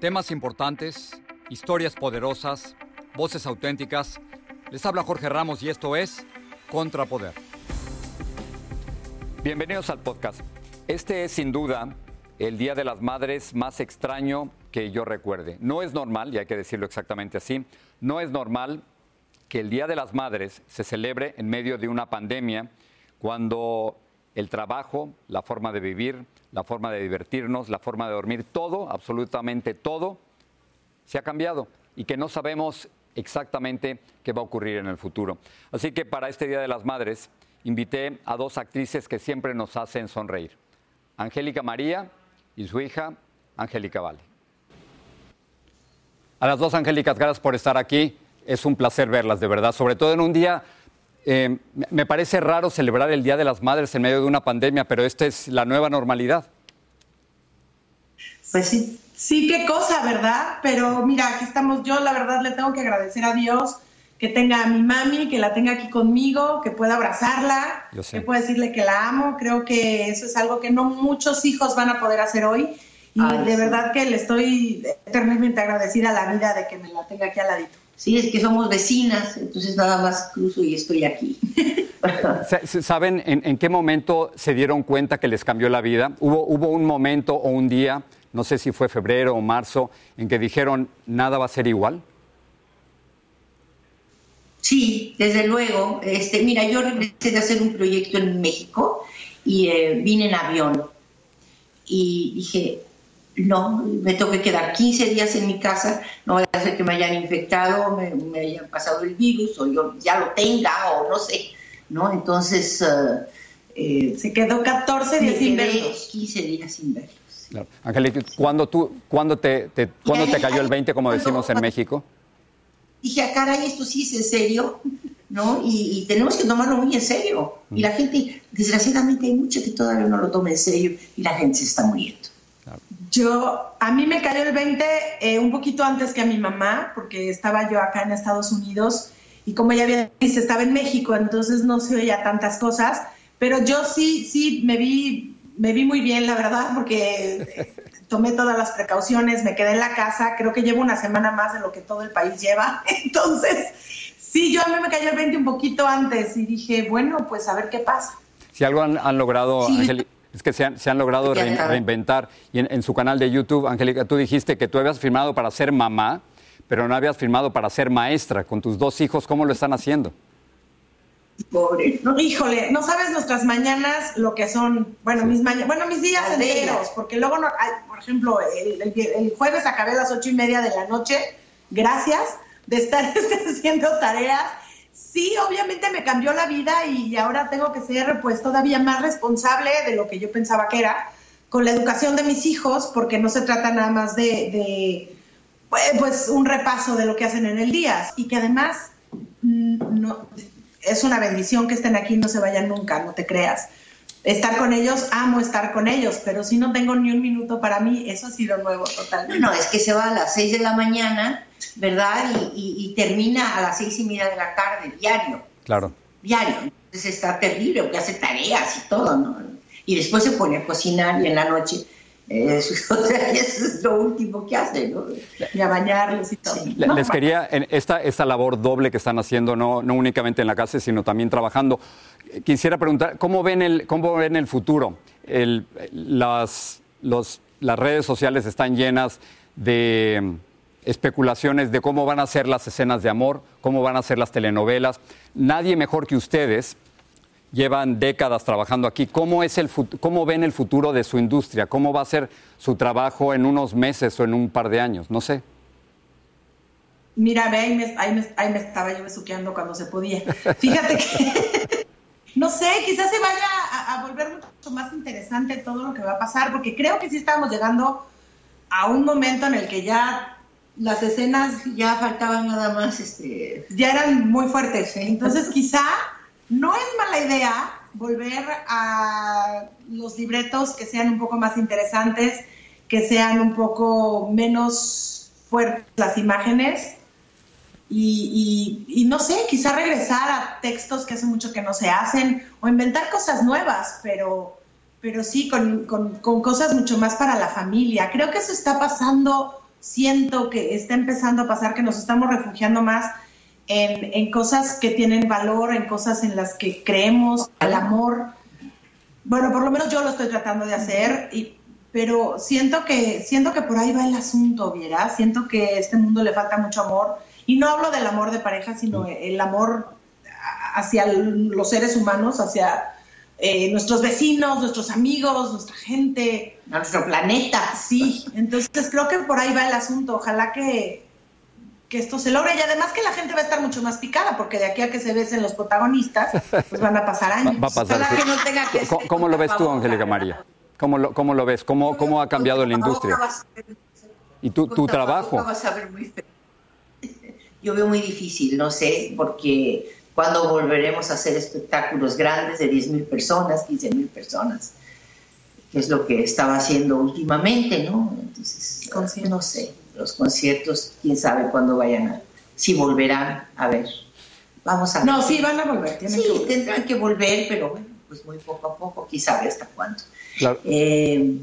Temas importantes, historias poderosas, voces auténticas. Les habla Jorge Ramos y esto es Contrapoder. Bienvenidos al podcast. Este es sin duda el Día de las Madres más extraño que yo recuerde. No es normal, y hay que decirlo exactamente así, no es normal que el Día de las Madres se celebre en medio de una pandemia cuando el trabajo, la forma de vivir, la forma de divertirnos, la forma de dormir, todo, absolutamente todo, se ha cambiado y que no sabemos exactamente qué va a ocurrir en el futuro. Así que para este Día de las Madres invité a dos actrices que siempre nos hacen sonreír, Angélica María y su hija Angélica Vale. A las dos Angélicas, gracias por estar aquí. Es un placer verlas, de verdad, sobre todo en un día eh, me parece raro celebrar el Día de las Madres en medio de una pandemia, pero esta es la nueva normalidad. Pues sí, sí, qué cosa, ¿verdad? Pero mira, aquí estamos. Yo, la verdad, le tengo que agradecer a Dios que tenga a mi mami, que la tenga aquí conmigo, que pueda abrazarla, que pueda decirle que la amo. Creo que eso es algo que no muchos hijos van a poder hacer hoy. Y de verdad que le estoy eternamente agradecida a la vida de que me la tenga aquí al ladito. Sí, es que somos vecinas, entonces nada más cruzo y estoy aquí. ¿Saben en, qué momento se dieron cuenta que les cambió la vida? ¿Hubo, ¿Hubo un momento o un día, no sé si fue febrero o marzo, en que dijeron nada va a ser igual? Sí, desde luego. Este, mira, yo regresé de hacer un proyecto en México y eh, vine en avión. Y dije, no, me tengo que quedar 15 días en mi casa, no voy a hacer que me hayan infectado, me, me hayan pasado el virus, o yo ya lo tenga, o no sé, ¿no? Entonces... Eh, se quedó 14 días sin verlos. 15 días sin verlos. Claro. Angélica, ¿cuándo, tú, ¿cuándo, te, te te cayó el 20, como decimos en México? Dije, ah, caray, esto sí es en serio, ¿no? Y, tenemos que tomarlo muy en serio. Y la gente, desgraciadamente, hay mucho que todavía no lo toma en serio y la gente se está muriendo. Yo, a mí me cayó el 20 eh, un poquito antes que a mi mamá, porque estaba yo acá en Estados Unidos y como ya había dicho, estaba en México, entonces no se oía tantas cosas, pero yo sí, sí, me vi, me vi muy bien, la verdad, porque tomé todas las precauciones, me quedé en la casa, creo que llevo una semana más de lo que todo el país lleva, entonces sí, yo a mí me cayó el 20 un poquito antes y dije, bueno, pues a ver qué pasa. Si algo han, logrado, es que se han, logrado reinventar. Y en, su canal de YouTube, Angélica, tú dijiste que tú habías firmado para ser mamá, pero no habías firmado para ser maestra. Con tus dos hijos, ¿cómo lo están haciendo? Pobre. No, híjole, no sabes nuestras mañanas lo que son, bueno, mis mañanas, bueno, mis días enteros, porque luego, no, por ejemplo, el, jueves acabé a las ocho y media de la noche, gracias de estar haciendo tareas sí, obviamente me cambió la vida y ahora tengo que ser pues todavía más responsable de lo que yo pensaba que era con la educación de mis hijos, porque no se trata nada más de, pues un repaso de lo que hacen en el día y que además mm, no, es una bendición que estén aquí, no se vayan nunca, no te creas estar con ellos, amo estar con ellos, pero si no tengo ni un minuto para mí, eso ha sido nuevo totalmente. No, es que se va a las seis de la mañana, ¿verdad? Y, termina a las seis y media de la tarde, diario. Claro. Diario. Entonces está terrible, porque hace tareas y todo, ¿no? Y después se pone a cocinar y en la noche Eso, sea, eso es lo último que hacen, ¿no? Y a bañarlos y todo. Les quería, en esta, esta labor doble que están haciendo, no, no únicamente en la casa, sino también trabajando, eh, quisiera preguntar, ¿cómo ven el, cómo ven el futuro? El- las, los- las redes sociales están llenas de especulaciones de cómo van a ser las escenas de amor, cómo van a ser las telenovelas. Nadie mejor que ustedes llevan décadas trabajando aquí. ¿Cómo, es el, ¿Cómo ven el futuro de su industria? ¿Cómo va a ser su trabajo en unos meses o en un par de años? No sé. Mira, ve, ahí me estaba yo besuqueando cuando se podía. Fíjate que, no sé, quizás se vaya a, a volver mucho más interesante todo lo que va a pasar, porque creo que sí estamos llegando a un momento en el que ya las escenas ya faltaba nada más este ya eran muy fuertes. Entonces, quizá no es mala idea volver a los libretos que sean un poco más interesantes, que sean un poco menos fuertes las imágenes. Y, y- y no sé, quizá regresar a textos que hace mucho que no se hacen o inventar cosas nuevas, pero, pero sí con, con- con cosas mucho más para la familia. Creo que eso está pasando, siento que está empezando a pasar, que nos estamos refugiando más en, en cosas que tienen valor, en cosas en las que creemos, al amor. Bueno, por lo menos yo lo estoy tratando de hacer, y, pero siento que, siento que por ahí va el asunto, ¿vieras? Siento que a este mundo le falta mucho amor. Y no hablo del amor de pareja, sino el amor hacia los seres humanos, hacia eh, nuestros vecinos, nuestros amigos, nuestra gente. nuestro planeta. Sí, entonces creo que por ahí va el asunto. Ojalá que, que esto se logre y además que la gente va a estar mucho más picada, porque de aquí a que se besen los protagonistas, pues van a pasar años. va a pasar. Ojalá sí. que no tenga que ¿Cómo, cómo lo ves tú, Angélica. María? ¿Cómo lo, cómo lo ves? ¿Cómo, cómo ha cambiado la industria? Y tu, tu trabajo. vas a ver muy feo. Yo veo muy difícil, no sé, porque cuando volveremos a hacer espectáculos grandes de 10.000 personas, 15.000 personas, que es lo que estaba haciendo últimamente, ¿no? Entonces, Conciertos. no sé, los conciertos, quién sabe cuándo vayan a, si volverán, a ver. Vamos a ver. No, sí, van a volver. Tienen Sí, que volver. tendrán que volver, pero bueno, pues muy poco a poco, quién sabe hasta cuándo. Claro. Eh,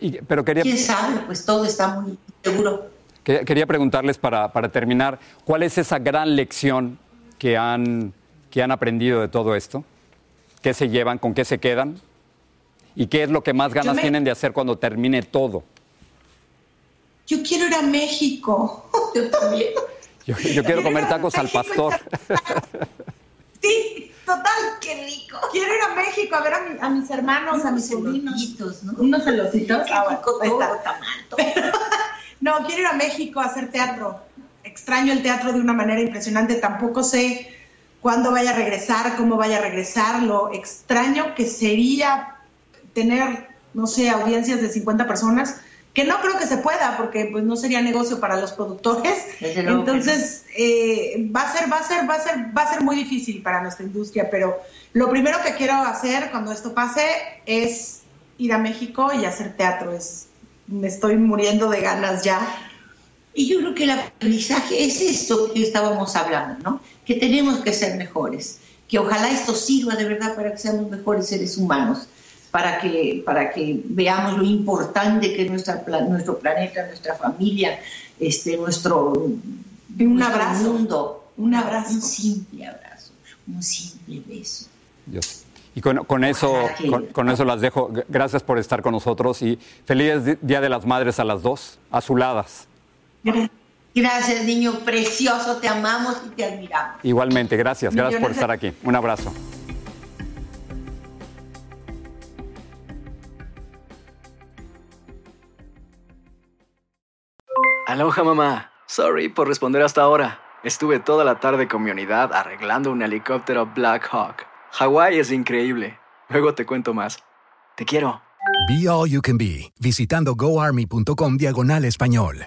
Y- pero quería, quién sabe, pues todo está muy seguro. quería, quería preguntarles para, para terminar, ¿cuál es esa gran lección que han, que han aprendido de todo esto? ¿Qué se llevan? ¿Con qué se quedan? ¿Y qué es lo que más ganas me- tienen de hacer cuando termine todo? Yo quiero ir a México. Yo también. Yo, yo quiero comer tacos al pastor. Sí, total. Qué rico. Quiero ir a México a ver a, mi- a mis hermanos, a mis sobrinos. Celotitos, ¿no? Unos celositos. Qué Ah, bueno, todo, está. tamal, No, quiero ir a México a hacer teatro. Extraño el teatro de una manera impresionante. Tampoco sé cuándo vaya a regresar, cómo vaya a regresar. Lo extraño que sería tener, no sé, audiencias de 50 personas, que no creo que se pueda, porque pues no sería negocio para los productores. Entonces, eh, va a ser, va a ser, va a ser, va a ser muy difícil para nuestra industria, pero lo primero que quiero hacer cuando esto pase es ir a México y hacer teatro. Es, me estoy muriendo de ganas ya. Y yo creo que el aprendizaje es esto que estábamos hablando, ¿no? Que tenemos que ser mejores, que ojalá esto sirva de verdad para que seamos mejores seres humanos, para que, para que veamos lo importante que es nuestra, pla- nuestro planeta, nuestra familia, este, nuestro, Un nuestro abrazo. mundo. Un abrazo. Un simple abrazo, un simple beso. Dios. Y con, con eso, con, con eso las dejo. Gracias por estar con nosotros y feliz Día de las Madres a las dos, azuladas. Gra- Gracias, niño precioso, te amamos y te admiramos. Igualmente, gracias, gracias por estar aquí. Un abrazo. Aloha mamá. Sorry por responder hasta ahora. Estuve toda la tarde con mi unidad arreglando un helicóptero Black Hawk. Hawái es increíble. Luego te cuento más. Te quiero. Be All You Can Be, visitando goarmy.com diagonal español.